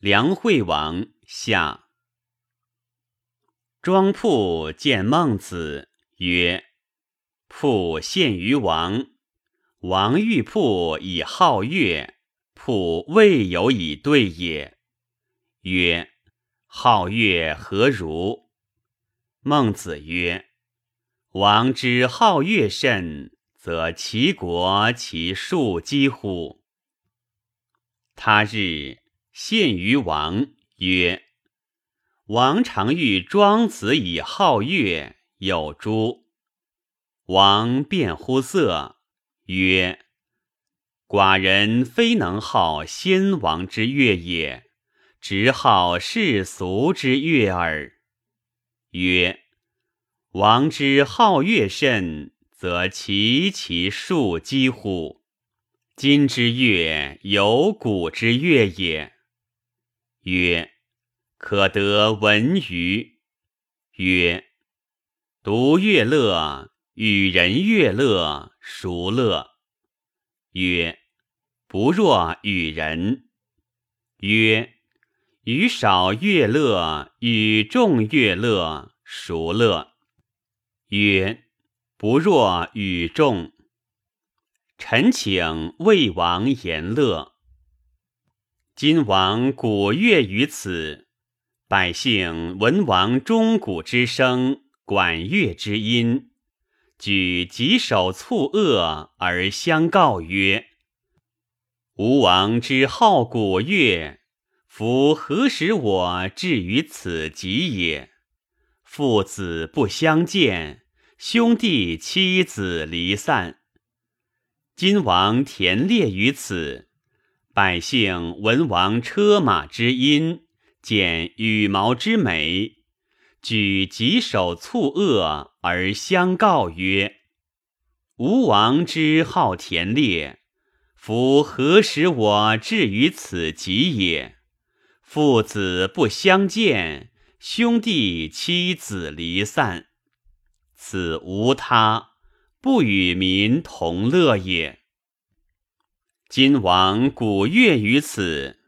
梁惠王下。庄铺见孟子曰：“铺献于王，王欲铺以好乐，铺未有以对也。”曰：“好乐何如？”孟子曰：“王之好乐甚，则其国其庶几乎？”他日献于王曰。王常欲庄子以好乐，有诸？王辩乎色，曰：“寡人非能好先王之乐也，直好世俗之乐耳。”曰：“王之好乐甚，则其其数几乎？今之乐有古之乐也。”曰。可得闻于曰：独乐乐，与人乐乐，孰乐？曰：不若与人。曰：与少乐乐，与众乐乐，孰乐？曰：不若与众。臣请魏王言乐。今王鼓乐于此。百姓闻王钟鼓之声，管乐之音，举棘手促恶而相告曰：“吴王之好鼓乐，夫何使我至于此极也？父子不相见，兄弟妻子离散。今王田猎于此，百姓闻王车马之音。”见羽毛之美，举棘手促恶而相告曰：“吴王之好田猎，夫何使我至于此极也？父子不相见，兄弟妻子离散，此无他，不与民同乐也。今王鼓乐于此。”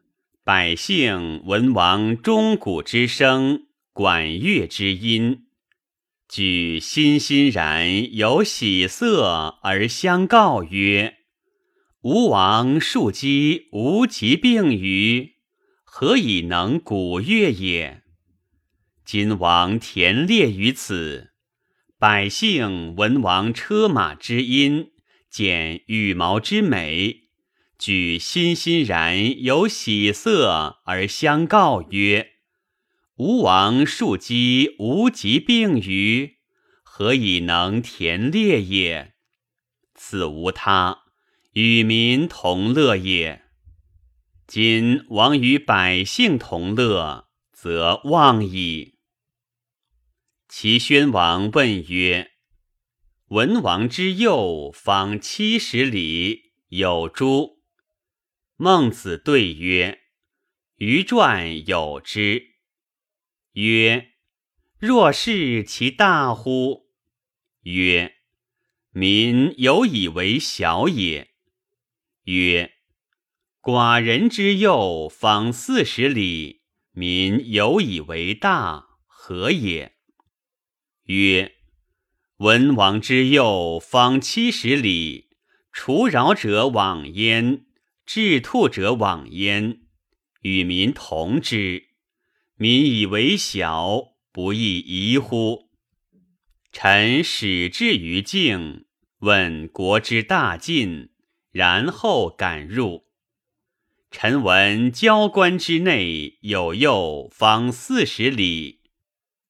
百姓闻王钟鼓之声，管乐之音，举欣欣然有喜色而相告曰：“吴王庶几无疾病于，何以能鼓乐也？”今王田猎于此，百姓闻王车马之音，见羽毛之美。举欣欣然有喜色而相告曰：“吴王庶几无疾病于，何以能田猎也？此无他，与民同乐也。今王与百姓同乐，则忘矣。”齐宣王问曰：“文王之右方七十里，有诸？”孟子对曰：“余传有之。”曰：“若是其大乎？”曰：“民有以为小也。”曰：“寡人之右方四十里，民有以为大，何也？”曰：“文王之右方七十里，除扰者往焉。”治兔者往焉，与民同之。民以为小，不亦疑乎？臣始至于境，问国之大晋，然后敢入。臣闻交关之内有右方四十里，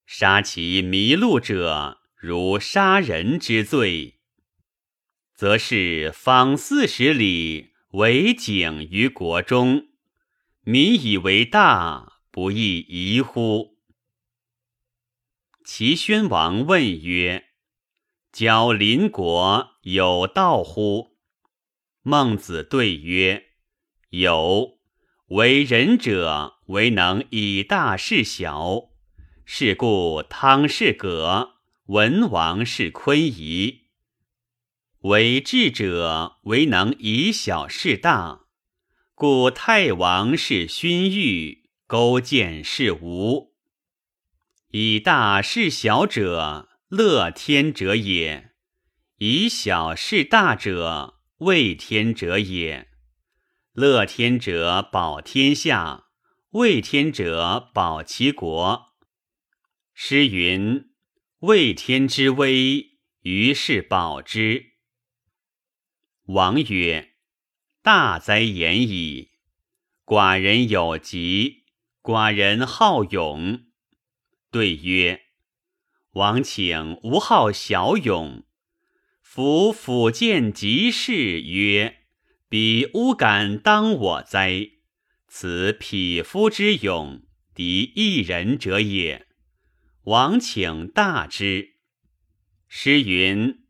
杀其迷路者，如杀人之罪，则是方四十里。为景于国中，民以为大，不亦疑乎？齐宣王问曰：“交邻国有道乎？”孟子对曰：“有。为人者，为能以大事小。是故汤是葛，文王是昆仪。”为智者，为能以小事大，故太王是勋玉，勾践是无。以大事小者，乐天者也；以小事大者，畏天者也。乐天者保天下，畏天者保其国。诗云：“畏天之威，于是保之。”王曰：“大哉言矣！寡人有疾，寡人好勇。”对曰：“王请无好小勇。夫辅见吉事，曰：‘彼乌敢当我哉？’此匹夫之勇，敌一人者也。王请大之。”诗云：“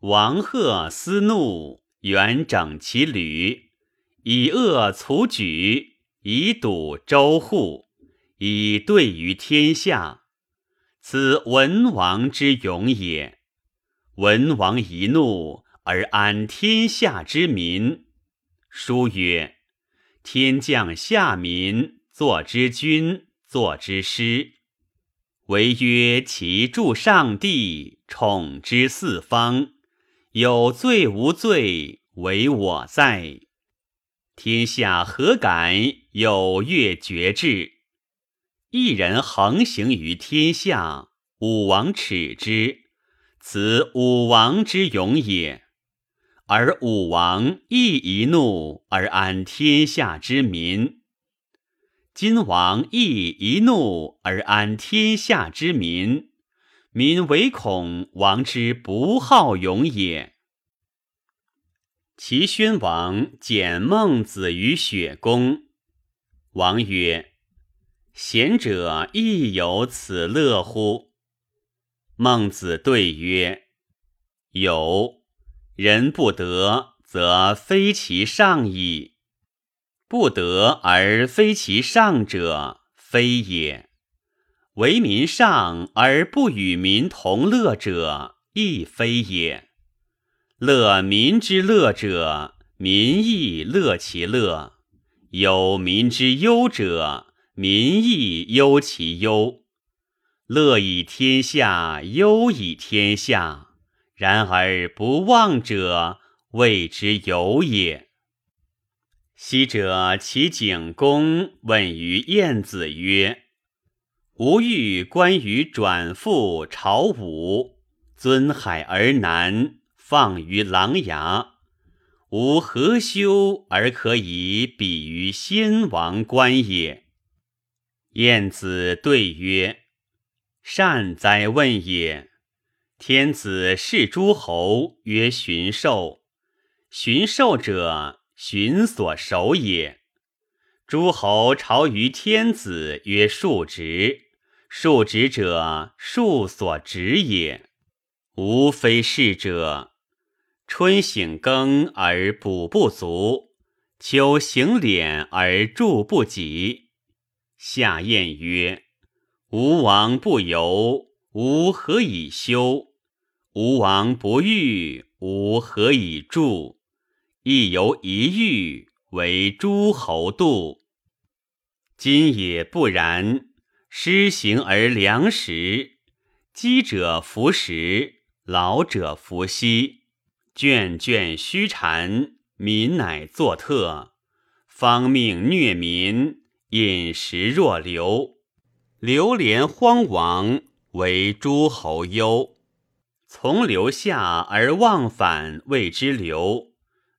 王贺思怒，元整其旅，以恶卒举，以堵周户。”以对于天下，此文王之勇也。文王一怒而安天下之民。书曰：“天降下民，作之君，作之师。唯曰其助上帝，宠之四方。有罪无罪，唯我在。天下何敢有越绝志？”一人横行于天下，武王耻之，此武王之勇也。而武王亦一怒而安天下之民，今王亦一怒而安天下之民，民唯恐王之不好勇也。齐宣王见孟子于雪宫，王曰。贤者亦有此乐乎？孟子对曰：“有。人不得，则非其上矣；不得而非其上者，非也。为民上而不与民同乐者，亦非也。乐民之乐者，民亦乐其乐；有民之忧者。”民亦忧其忧，乐以天下，忧以天下。然而不忘者，谓之有也。昔者齐景公问于晏子曰：“吾欲观于转父朝武，尊海而南，放于琅琊。吾何修而可以比于先王观也？”晏子对曰：“善哉问也！天子视诸侯曰巡狩，巡狩者，巡所守也。诸侯朝于天子曰庶直，庶直者，庶所直也。吾非是者。春省耕而补不足，秋行敛而助不给。”夏晏曰：“吴王不游，吾何以休？吴王不欲，吾何以助？亦犹一欲，为诸侯度。今也不然。施行而粮食，饥者服食，老者服息，眷眷须缠，民乃作特，方命虐民。”饮食若流，流连荒亡，为诸侯忧。从流下而忘返，谓之流；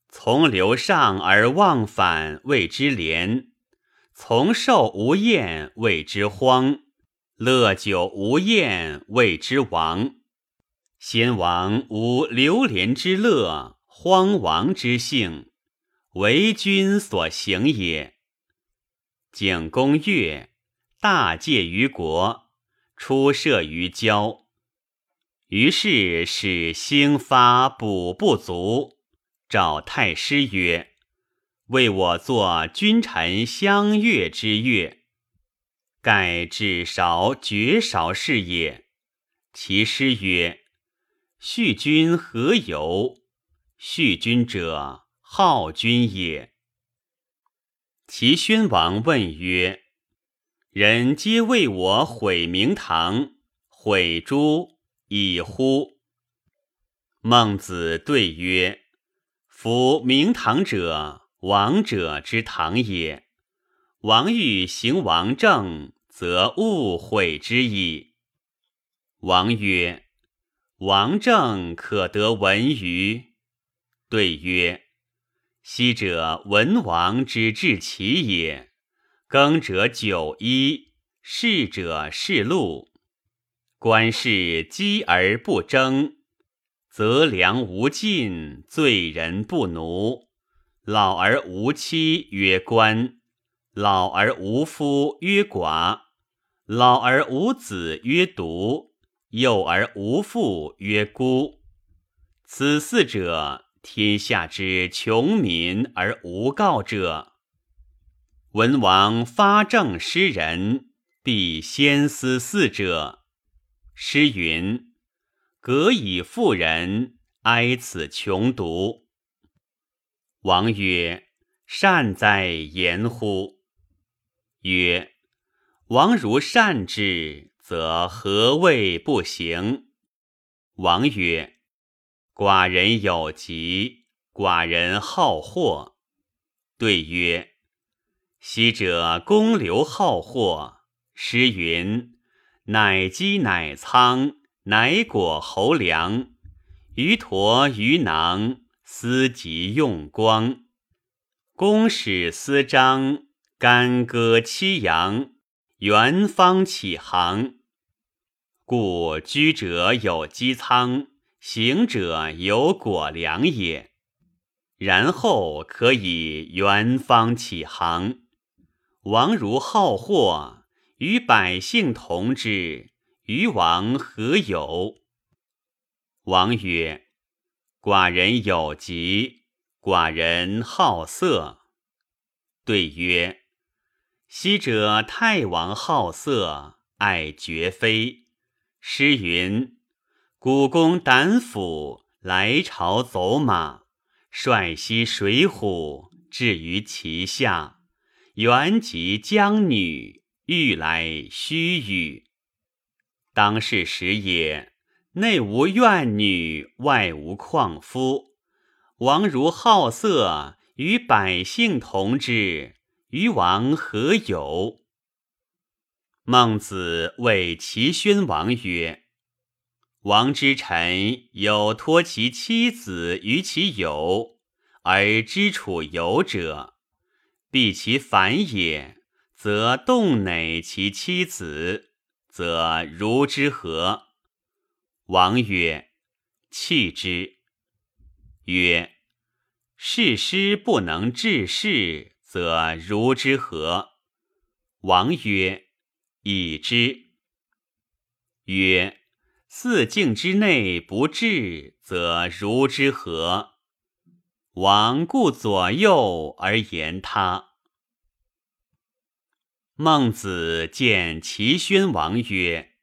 从流上而忘返，谓之廉；从寿无厌，谓之荒；乐久无厌，谓之亡。先王无流连之乐，荒亡之性，为君所行也。景公悦，大戒于国，出射于郊。于是使兴发补不足，召太师曰：“为我作君臣相悦之乐。”盖至韶绝韶是也。其师曰：“叙君何由？叙君者，好君也。”齐宣王问曰：“人皆为我毁明堂，毁诸已乎？孟子对曰：“夫明堂者，王者之堂也。王欲行王政，则勿毁之矣。”王曰：“王政可得闻于？”对曰：“昔者文王之治其也，耕者九一，士者是禄。官士积而不争。”则良无尽，罪人不奴。老而无妻曰官，老而无夫曰寡，老而无子曰独，幼而无父曰孤。此四者，天下之穷民而无告者。文王发政施仁，必先思四者。诗云。革以妇人，哀此穷独。王曰：“善哉言乎！”曰：“王如善之，则何谓不行？”王曰：“寡人有疾，寡人好货。”对曰：“昔者公刘好货，诗云：‘乃积乃仓。’”乃果侯良，鱼驼鱼囊，思及用光。公使司张，干戈七扬，元方起航。故居者有积仓，行者有果粮也。然后可以元方起航。王如好货，与百姓同之。于王何有？王曰：“寡人有疾，寡人好色。”对曰：“昔者太王好色，爱绝妃。诗云：‘古公胆府来朝走马，率西水浒，至于其下。原及江女，欲来须臾。’”当是时也，内无怨女，外无旷夫。王如好色，与百姓同之，于王何有？孟子谓齐宣王曰：“王之臣有托其妻子于其友，而知处友者，必其反也，则动馁其妻子。”则如之何？王曰：“弃之。”曰：“事师不能治事，则如之何？”王曰：“已之。”曰：“四境之内不治，则如之何？”王顾左右而言他。孟子见齐宣王曰：“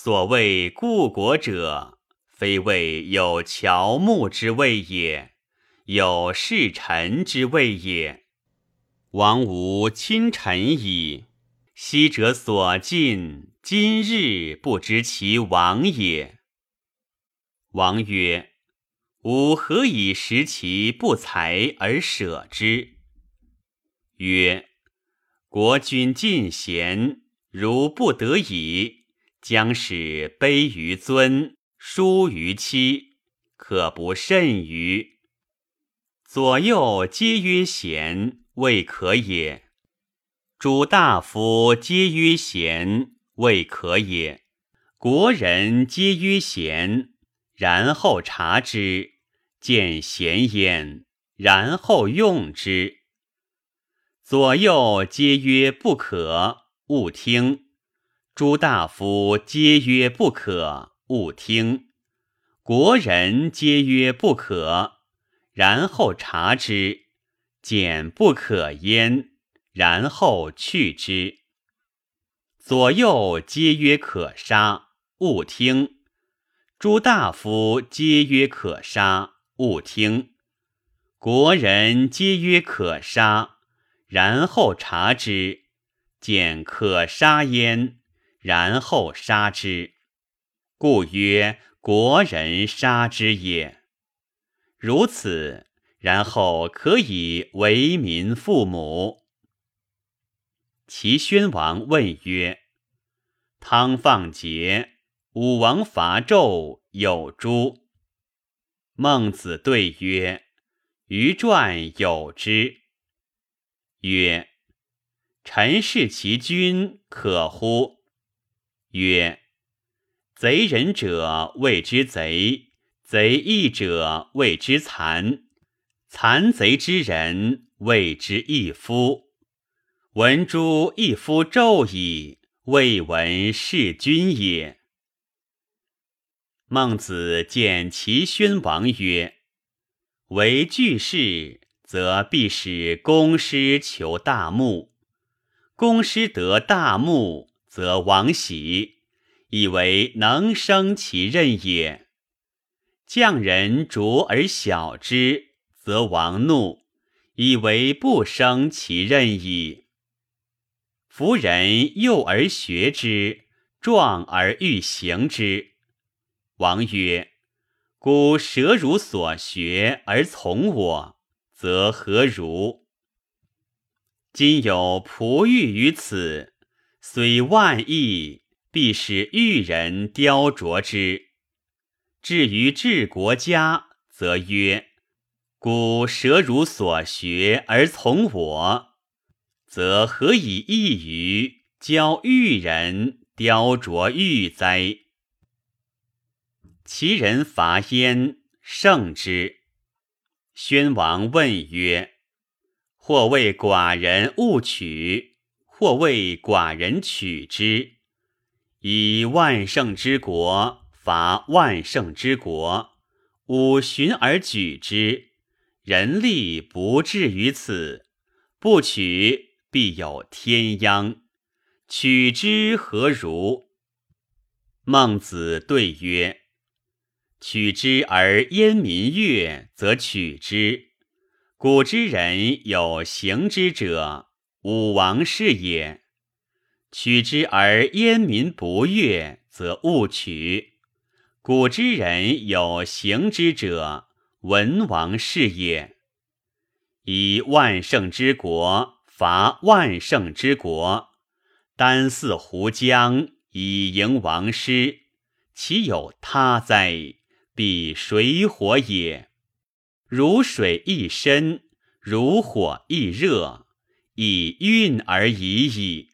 所谓故国者，非谓有乔木之谓也，有侍臣之谓也。王无亲臣矣。昔者所尽，今日不知其亡也。”王曰：“吾何以食其不才而舍之？”曰。国君尽贤，如不得已，将使卑于尊，疏于妻，可不甚于？左右皆曰贤，未可也；诸大夫皆曰贤，未可也；国人皆曰贤，然后察之，见贤焉，然后用之。左右皆曰不可，勿听；诸大夫皆曰不可，勿听；国人皆曰不可，然后察之，简不可焉，然后去之。左右皆曰可杀，勿听；诸大夫皆曰可杀，勿听；国人皆曰可杀。然后察之，简可杀焉，然后杀之，故曰国人杀之也。如此，然后可以为民父母。齐宣王问曰：“汤放桀，武王伐纣，有诸？”孟子对曰：“于传有之。”曰：“臣视其君可乎？”曰：“贼人者谓之贼，贼义者谓之残，残贼之人谓之义夫。闻诸义夫纣矣，未闻弑君也。”孟子见齐宣王曰：“为巨士，则必使公师求大木；公师得大木，则王喜，以为能生其任也。匠人拙而小之，则王怒，以为不生其任矣。夫人幼而学之，壮而欲行之。”王曰：“故蛇如所学而从我，则何如？今有璞玉于此，虽万亿，必使玉人雕琢之。至于治国家，则曰：古蛇如所学而从我，则何以异于教玉人雕琢玉哉？”其人伐燕，胜之。宣王问曰：“或谓寡人勿取，或谓寡人取之。以万乘之国伐万乘之国，五旬而举之，人力不至于此。不取，必有天殃。取之何如？”孟子对曰。取之而燕民悦，则取之。古之人有行之者，武王是也。取之而燕民不悦，则勿取。古之人有行之者，文王是也。以万圣之国伐万圣之国，单似胡将以迎王师，其有他哉？彼水火也，如水亦深，如火亦热，以运而已矣。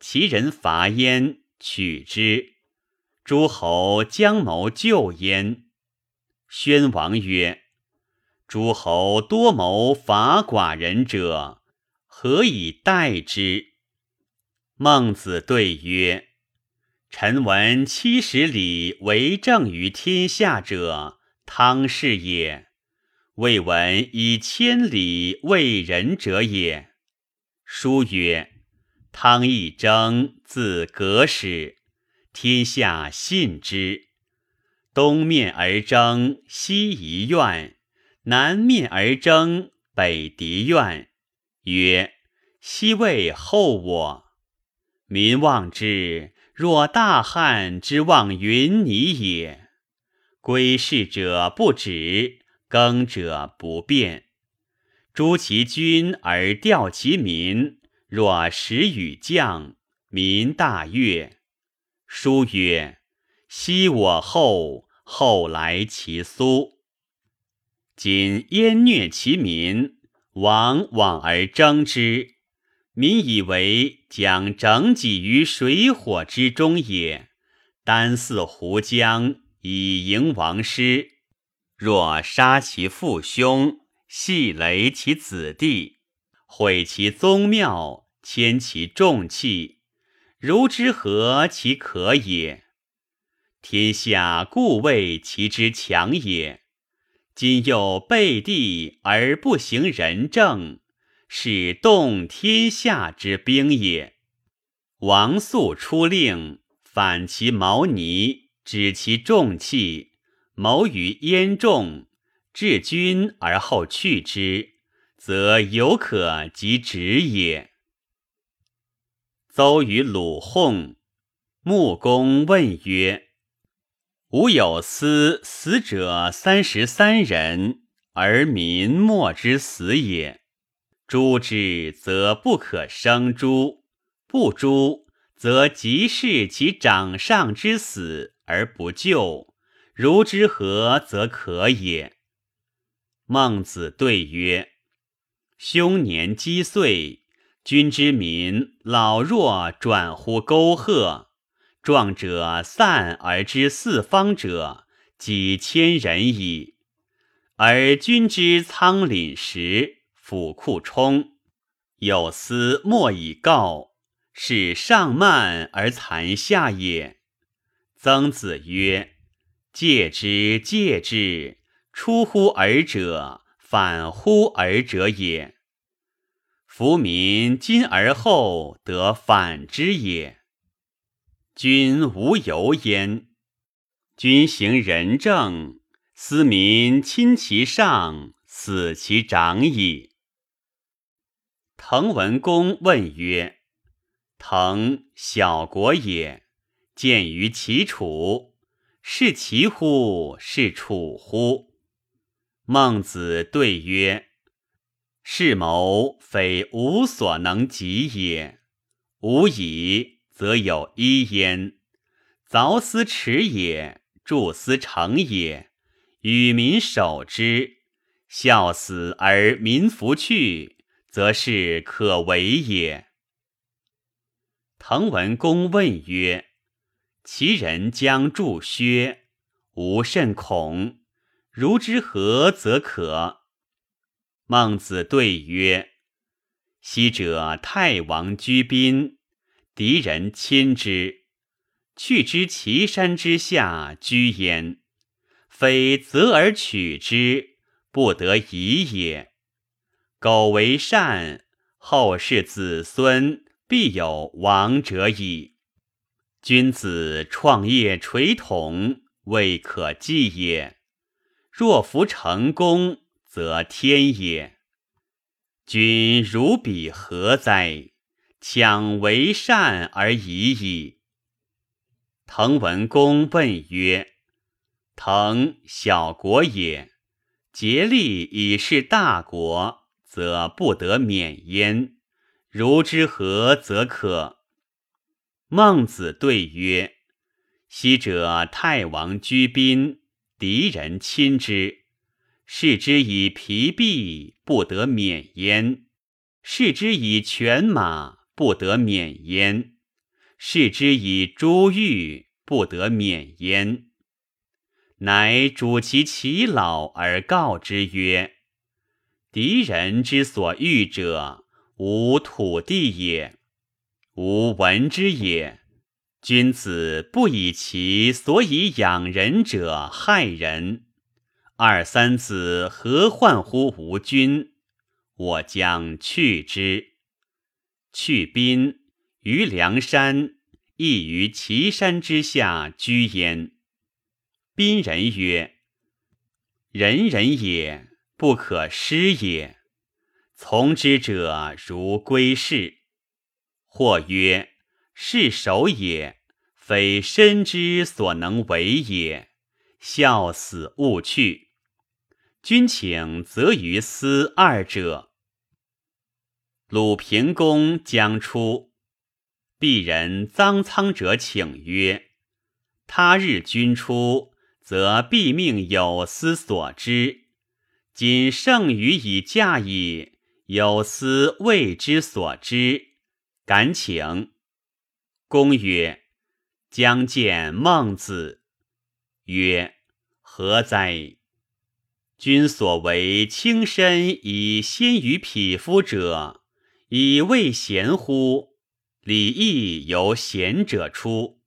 其人伐燕，取之。诸侯将谋救燕。宣王曰：“诸侯多谋伐寡人者，何以待之？”孟子对曰。臣闻七十里为政于天下者，汤氏也；未闻以千里为人者也。书曰：“汤一征，自革始，天下信之。东面而征，西夷怨；南面而征，北狄怨。曰：西魏后我，民望之。”若大汉之望云霓也，归事者不止，耕者不变。诛其君而调其民，若时与将，民大悦。书曰：“昔我后，后来其苏。”今燕虐其民，王往而征之。民以为将整己于水火之中也，单似胡将以迎王师。若杀其父兄，系雷其子弟，毁其宗庙，迁其重器，如之何其可也？天下故谓其之强也。今又背地而不行仁政。是动天下之兵也。王肃出令，反其毛尼，止其重器，谋于焉众，治君而后去之，则有可及止也。邹于鲁讧。穆公问曰：“吾有司死者三十三人，而民莫之死也。诛之则不可生诛，不诛则即是其掌上之死而不救，如之何则可也？”孟子对曰：“凶年积岁，君之民老弱转乎沟壑。”壮者散而知四方者几千人矣，而君之仓廪实，府库充，有司莫以告，是上慢而残下也。曾子曰：“戒之，戒之，出乎尔者，反乎尔者也。夫民今而后得反之也。”君无尤焉。君行仁政，斯民亲其上，死其长矣。滕文公问曰：“滕小国也，见于齐楚，是其乎？是楚乎？”孟子对曰：“是谋非吾所能及也。吾以。”则有一焉，凿思耻也，筑思成也，与民守之，孝死而民弗去，则是可为也。滕文公问曰：“其人将助薛，吾甚恐。如之何则可？”孟子对曰：“昔者太王居宾。”敌人亲之，去之岐山之下居焉，非择而取之，不得已也。苟为善，后世子孙必有王者矣。君子创业垂统，未可继也。若夫成功，则天也。君如彼何哉？强为善而已矣。滕文公问曰：“滕小国也，竭力以事大国，则不得免焉。如之何则可？”孟子对曰：“昔者太王居宾，敌人亲之，视之以疲弊，不得免焉；视之以犬马。”不得免焉，视之以珠玉，不得免焉。乃主其其老而告之曰：“敌人之所欲者，无土地也，无闻之也。君子不以其所以养人者害人。二三子何患乎吾君？我将去之。”去宾于梁山，亦于岐山之下居焉。宾人曰：“人人也，不可失也。从之者如归士。”或曰：“是守也，非身之所能为也。孝死勿去。君请则于斯二者。”鲁平公将出，鄙人臧苍者请曰：“他日君出，则必命有司所之。今剩余以嫁矣，有司未之所知，敢请。”公曰：“将见孟子。”曰：“何哉？君所为轻身以先于匹夫者。”以未贤乎？礼义由贤者出，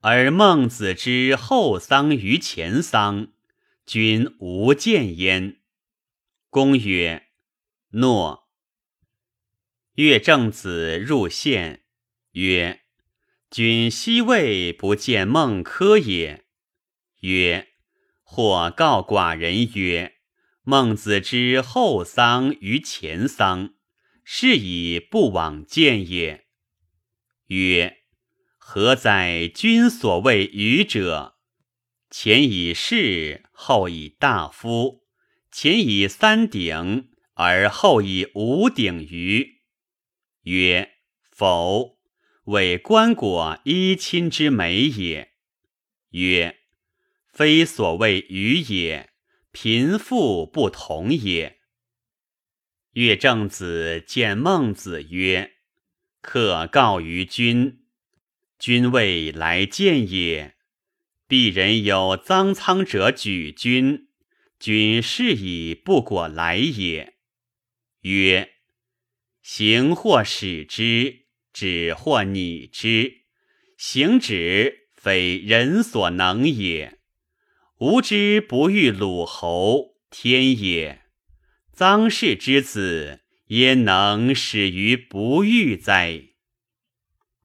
而孟子之后丧于前丧，君无见焉。公曰：“诺。”乐正子入献，曰：“君昔未不见孟轲也。”曰：“或告寡人曰：孟子之后丧于前丧。”是以不往见也。曰：“何哉，君所谓愚者！前以士，后以大夫，前以三鼎，而后以五鼎于。”曰：“否，为棺椁衣亲之美也。”曰：“非所谓愚也，贫富不同也。”乐正子见孟子曰：“客告于君，君未来见也。鄙人有脏仓者举君，君是以不果来也。”曰：“行或使之，止或拟之。行止非人所能也。吾之不欲鲁侯，天也。”臧氏之子，焉能始于不欲哉？